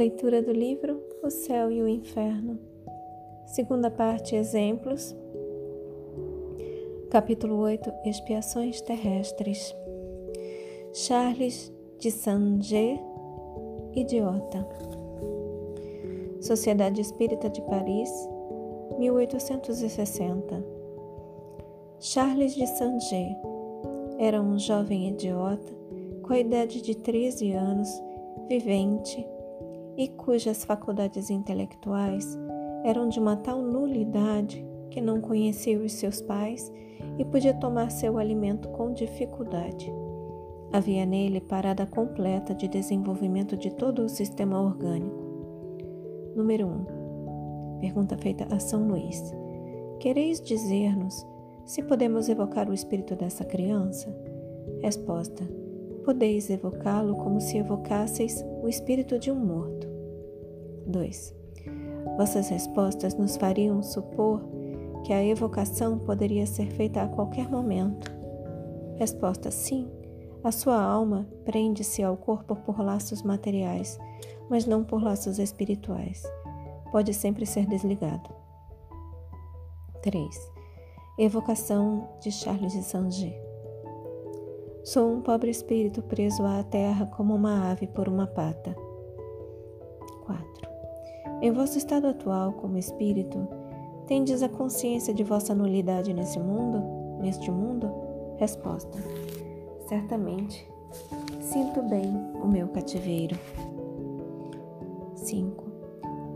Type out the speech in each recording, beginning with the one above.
Leitura do livro O Céu e o Inferno. Segunda parte: Exemplos. Capítulo 8 Expiações Terrestres. Charles de Saint-Germain, Idiota. Sociedade Espírita de Paris, 1860. Charles de Saint-Germain era um jovem idiota com a idade de 13 anos, vivente e cujas faculdades intelectuais eram de uma tal nulidade que não conhecia os seus pais e podia tomar seu alimento com dificuldade. Havia nele parada completa de desenvolvimento de todo o sistema orgânico. Número 1. Pergunta feita a São Luís. Quereis dizer-nos se podemos evocar o espírito dessa criança? Resposta. Podeis evocá-lo como se evocasseis o espírito de um morto. 2. Vossas respostas nos fariam supor que a evocação poderia ser feita a qualquer momento. Resposta: sim. A sua alma prende-se ao corpo por laços materiais, mas não por laços espirituais. Pode sempre ser desligado. 3. Evocação de Charles de Saint-Germain. Sou um pobre espírito preso à terra como uma ave por uma pata. 4. Em vosso estado atual como espírito, tendes a consciência de vossa nulidade nesse mundo, neste mundo? Resposta: Certamente. Sinto bem o meu cativeiro. 5.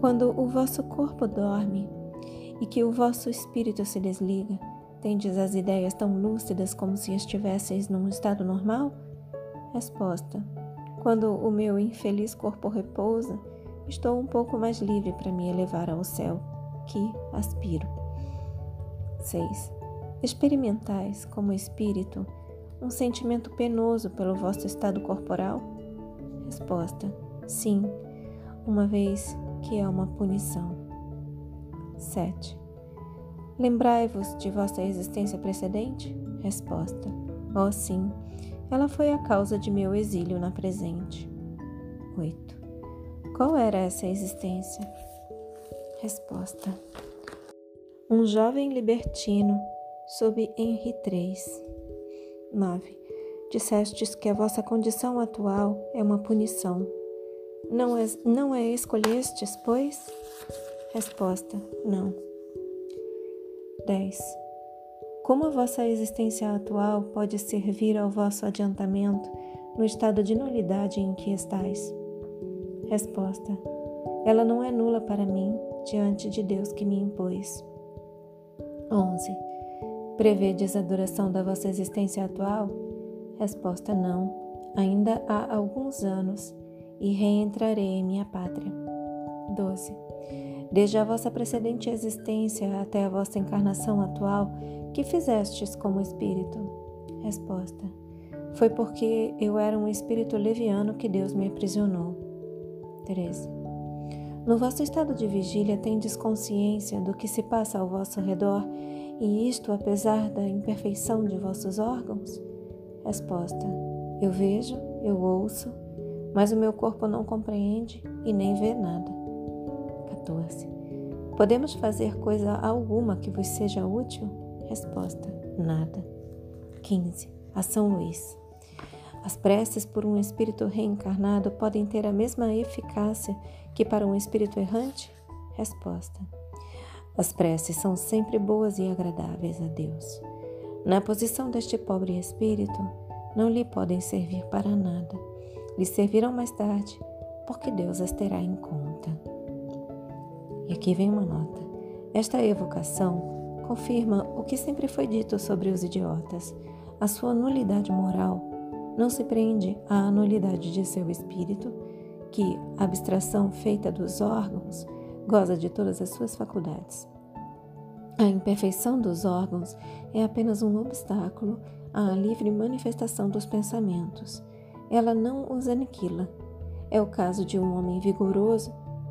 Quando o vosso corpo dorme e que o vosso espírito se desliga, tendes as ideias tão lúcidas como se estivesseis num estado normal? Resposta: Quando o meu infeliz corpo repousa, estou um pouco mais livre para me elevar ao céu, que aspiro. 6. Experimentais, como espírito, um sentimento penoso pelo vosso estado corporal? Resposta: Sim, uma vez que é uma punição. 7. Lembrai-vos de vossa existência precedente? Resposta: Oh, sim, ela foi a causa de meu exílio na presente. 8. Qual era essa existência? Resposta: Um jovem libertino sob Henri III. 9. Dissestes que a vossa condição atual é uma punição. Não, é, não é escolhestes, pois? Resposta: Não. 10. Como a vossa existência atual pode servir ao vosso adiantamento no estado de nulidade em que estáis? Resposta: Ela não é nula para mim diante de Deus que me impôs. 11. Prevedes a duração da vossa existência atual? Resposta: Não. Ainda há alguns anos e reentrarei em minha pátria. 12. Desde a vossa precedente existência até a vossa encarnação atual, que fizestes como espírito? Resposta: Foi porque eu era um espírito leviano que Deus me aprisionou. 13. No vosso estado de vigília tendes consciência do que se passa ao vosso redor, e isto apesar da imperfeição de vossos órgãos? Resposta: Eu vejo, eu ouço, mas o meu corpo não compreende e nem vê nada. 14. Podemos fazer coisa alguma que vos seja útil? Resposta: Nada. 15. A São Luís. As preces por um espírito reencarnado podem ter a mesma eficácia que para um espírito errante? Resposta: As preces são sempre boas e agradáveis a Deus. Na posição deste pobre espírito, não lhe podem servir para nada. Lhe servirão mais tarde, porque Deus as terá em conta. E aqui vem uma nota. Esta evocação confirma o que sempre foi dito sobre os idiotas. A sua nulidade moral não se prende à nulidade de seu espírito, que, abstração feita dos órgãos, goza de todas as suas faculdades. A imperfeição dos órgãos é apenas um obstáculo à livre manifestação dos pensamentos. Ela não os aniquila. É o caso de um homem vigoroso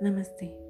Namaste.